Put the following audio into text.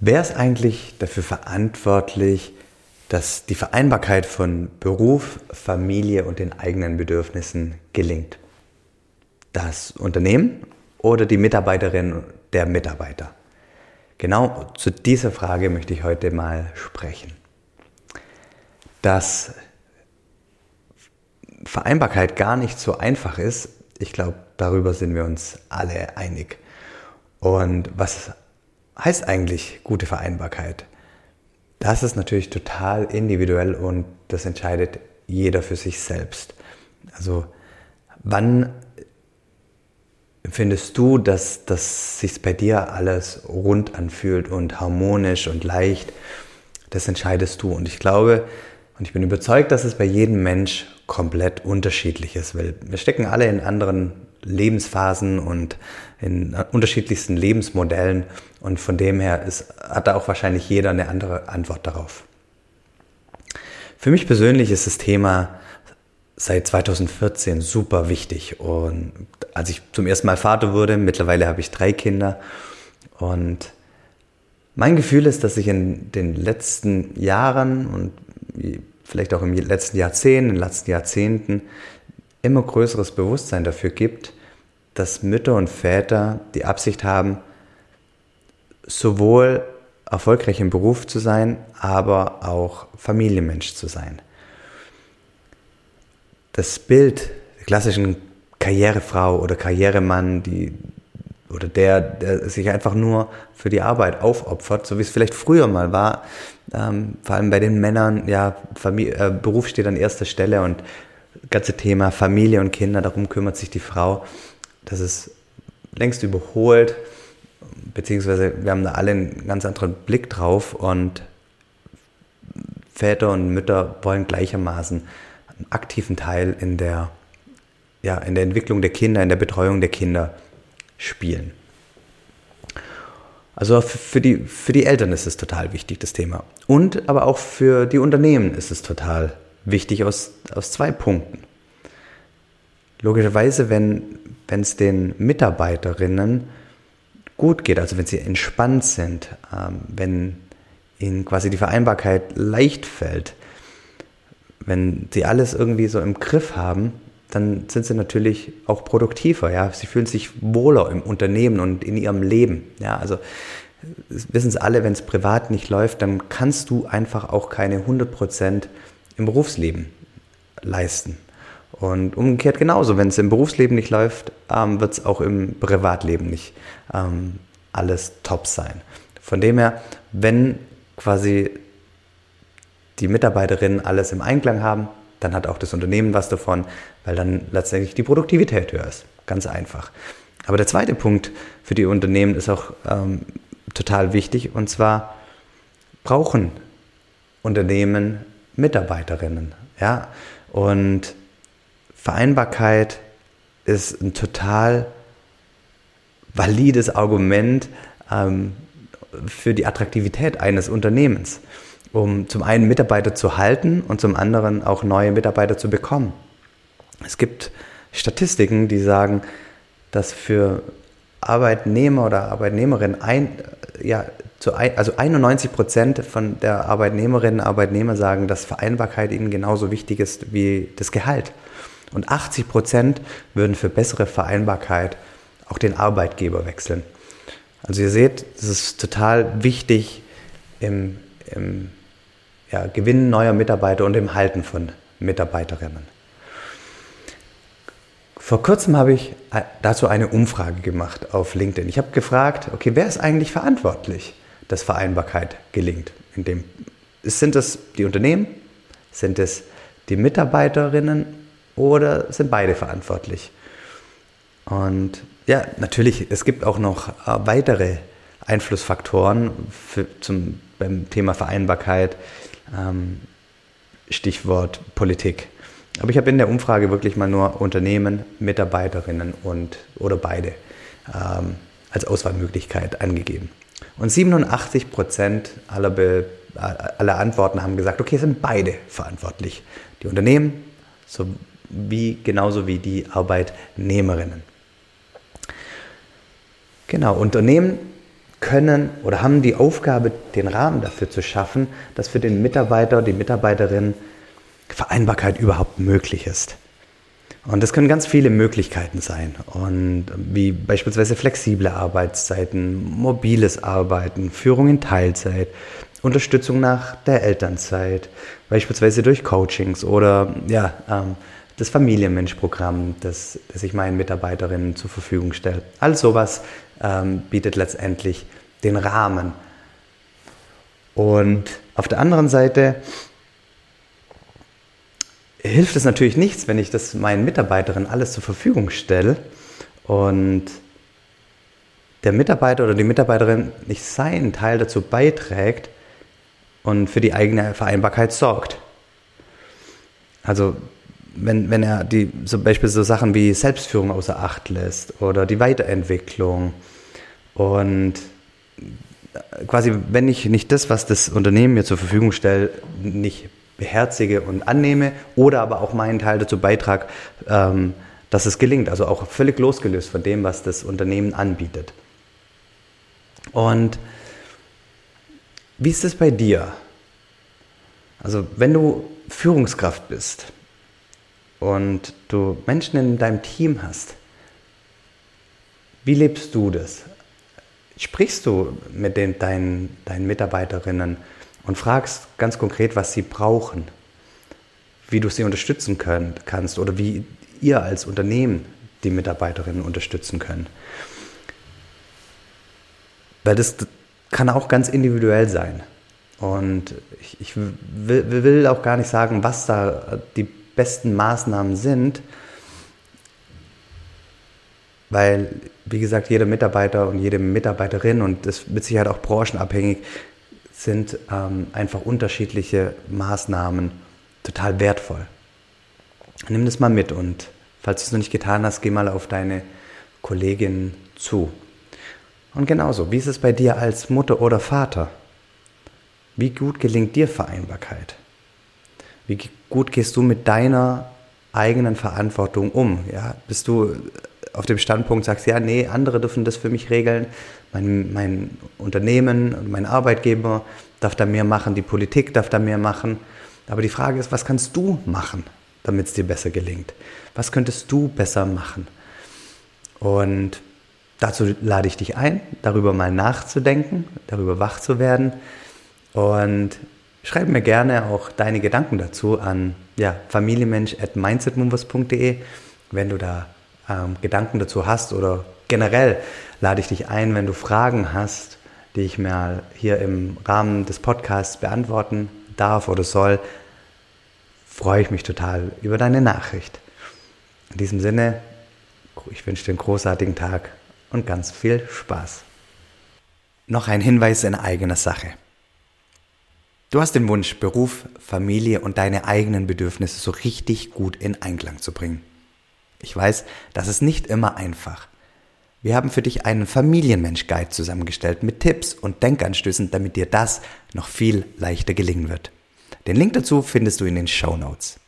Wer ist eigentlich dafür verantwortlich, dass die Vereinbarkeit von Beruf, Familie und den eigenen Bedürfnissen gelingt? Das Unternehmen oder die Mitarbeiterin der Mitarbeiter? Genau zu dieser Frage möchte ich heute mal sprechen. Dass Vereinbarkeit gar nicht so einfach ist, ich glaube, darüber sind wir uns alle einig. Und was heißt eigentlich gute Vereinbarkeit? Das ist natürlich total individuell und das entscheidet jeder für sich selbst. Also wann findest du, dass, dass sich bei dir alles rund anfühlt und harmonisch und leicht? Das entscheidest du. Und ich glaube und ich bin überzeugt, dass es bei jedem Mensch komplett unterschiedlich ist, weil wir stecken alle in anderen Lebensphasen und in unterschiedlichsten Lebensmodellen. Und von dem her ist, hat da auch wahrscheinlich jeder eine andere Antwort darauf. Für mich persönlich ist das Thema seit 2014 super wichtig. Und als ich zum ersten Mal Vater wurde, mittlerweile habe ich drei Kinder. Und mein Gefühl ist, dass ich in den letzten Jahren und vielleicht auch im letzten Jahrzehnt, in den letzten Jahrzehnten immer größeres Bewusstsein dafür gibt, dass Mütter und Väter die Absicht haben, sowohl erfolgreich im Beruf zu sein, aber auch Familienmensch zu sein. Das Bild der klassischen Karrierefrau oder Karrieremann, die oder der, der sich einfach nur für die Arbeit aufopfert, so wie es vielleicht früher mal war. Ähm, vor allem bei den Männern, ja, Familie, äh, Beruf steht an erster Stelle und ganze Thema Familie und Kinder, darum kümmert sich die Frau. Das ist längst überholt, beziehungsweise wir haben da alle einen ganz anderen Blick drauf und Väter und Mütter wollen gleichermaßen einen aktiven Teil in der, ja, in der Entwicklung der Kinder, in der Betreuung der Kinder spielen. Also für die, für die Eltern ist es total wichtig, das Thema. Und aber auch für die Unternehmen ist es total wichtig aus, aus zwei Punkten. Logischerweise, wenn es den Mitarbeiterinnen gut geht, also wenn sie entspannt sind, ähm, wenn ihnen quasi die Vereinbarkeit leicht fällt, wenn sie alles irgendwie so im Griff haben, dann sind sie natürlich auch produktiver, ja. Sie fühlen sich wohler im Unternehmen und in ihrem Leben, ja. Also, wissen Sie alle, wenn es privat nicht läuft, dann kannst du einfach auch keine 100 Prozent im Berufsleben leisten. Und umgekehrt genauso, wenn es im Berufsleben nicht läuft, ähm, wird es auch im Privatleben nicht ähm, alles top sein. Von dem her, wenn quasi die Mitarbeiterinnen alles im Einklang haben, dann hat auch das Unternehmen was davon, weil dann letztendlich die Produktivität höher ist. Ganz einfach. Aber der zweite Punkt für die Unternehmen ist auch ähm, total wichtig und zwar brauchen Unternehmen Mitarbeiterinnen. Ja? Und Vereinbarkeit ist ein total valides Argument ähm, für die Attraktivität eines Unternehmens um zum einen Mitarbeiter zu halten und zum anderen auch neue Mitarbeiter zu bekommen. Es gibt Statistiken, die sagen, dass für Arbeitnehmer oder Arbeitnehmerinnen ein, ja, zu ein, also 91 Prozent von der Arbeitnehmerinnen und Arbeitnehmer sagen, dass Vereinbarkeit ihnen genauso wichtig ist wie das Gehalt. Und 80 Prozent würden für bessere Vereinbarkeit auch den Arbeitgeber wechseln. Also ihr seht, es ist total wichtig im, im ja, Gewinnen neuer Mitarbeiter und im Halten von Mitarbeiterinnen. Vor kurzem habe ich äh, dazu eine Umfrage gemacht auf LinkedIn. Ich habe gefragt, okay, wer ist eigentlich verantwortlich, dass Vereinbarkeit gelingt? In dem, sind es die Unternehmen? Sind es die Mitarbeiterinnen oder sind beide verantwortlich? Und ja, natürlich, es gibt auch noch äh, weitere Einflussfaktoren für, zum, beim Thema Vereinbarkeit, ähm, Stichwort Politik. Aber ich habe in der Umfrage wirklich mal nur Unternehmen, Mitarbeiterinnen und oder beide ähm, als Auswahlmöglichkeit angegeben. Und 87 Prozent aller, aller Antworten haben gesagt, okay, sind beide verantwortlich. Die Unternehmen sowie genauso wie die Arbeitnehmerinnen. Genau, Unternehmen können oder haben die Aufgabe, den Rahmen dafür zu schaffen, dass für den Mitarbeiter, die Mitarbeiterin Vereinbarkeit überhaupt möglich ist. Und das können ganz viele Möglichkeiten sein. Und wie beispielsweise flexible Arbeitszeiten, mobiles Arbeiten, Führung in Teilzeit, Unterstützung nach der Elternzeit, beispielsweise durch Coachings oder ja, ähm, das Familienmensch-Programm, das, das ich meinen Mitarbeiterinnen zur Verfügung stelle. All sowas ähm, bietet letztendlich den Rahmen. Und auf der anderen Seite hilft es natürlich nichts, wenn ich das meinen Mitarbeiterinnen alles zur Verfügung stelle und der Mitarbeiter oder die Mitarbeiterin nicht seinen Teil dazu beiträgt und für die eigene Vereinbarkeit sorgt. Also wenn, wenn er die, zum Beispiel so Sachen wie Selbstführung außer Acht lässt oder die Weiterentwicklung und quasi, wenn ich nicht das, was das Unternehmen mir zur Verfügung stellt, nicht beherzige und annehme oder aber auch meinen Teil dazu beitrage, ähm, dass es gelingt. Also auch völlig losgelöst von dem, was das Unternehmen anbietet. Und wie ist es bei dir? Also wenn du Führungskraft bist, und du Menschen in deinem Team hast, wie lebst du das? Sprichst du mit den, deinen, deinen Mitarbeiterinnen und fragst ganz konkret, was sie brauchen, wie du sie unterstützen können, kannst oder wie ihr als Unternehmen die Mitarbeiterinnen unterstützen können. Weil das kann auch ganz individuell sein. Und ich, ich will, will, auch gar nicht sagen, was da die besten Maßnahmen sind, weil, wie gesagt, jeder Mitarbeiter und jede Mitarbeiterin und das mit Sicherheit auch branchenabhängig sind ähm, einfach unterschiedliche Maßnahmen total wertvoll. Nimm das mal mit und falls du es noch nicht getan hast, geh mal auf deine Kollegin zu. Und genauso, wie ist es bei dir als Mutter oder Vater? Wie gut gelingt dir Vereinbarkeit? Wie gut gehst du mit deiner eigenen Verantwortung um? Ja, bist du auf dem Standpunkt, sagst, ja, nee, andere dürfen das für mich regeln, mein, mein Unternehmen und mein Arbeitgeber darf da mehr machen, die Politik darf da mehr machen. Aber die Frage ist, was kannst du machen, damit es dir besser gelingt? Was könntest du besser machen? Und dazu lade ich dich ein, darüber mal nachzudenken, darüber wach zu werden und Schreib mir gerne auch deine Gedanken dazu an ja, familienmensch.mindsetmovers.de, wenn du da ähm, Gedanken dazu hast oder generell lade ich dich ein, wenn du Fragen hast, die ich mal hier im Rahmen des Podcasts beantworten darf oder soll, freue ich mich total über deine Nachricht. In diesem Sinne, ich wünsche dir einen großartigen Tag und ganz viel Spaß. Noch ein Hinweis in eigener Sache. Du hast den Wunsch, Beruf, Familie und deine eigenen Bedürfnisse so richtig gut in Einklang zu bringen. Ich weiß, das ist nicht immer einfach. Wir haben für dich einen Familienmensch-Guide zusammengestellt mit Tipps und Denkanstößen, damit dir das noch viel leichter gelingen wird. Den Link dazu findest du in den Show Notes.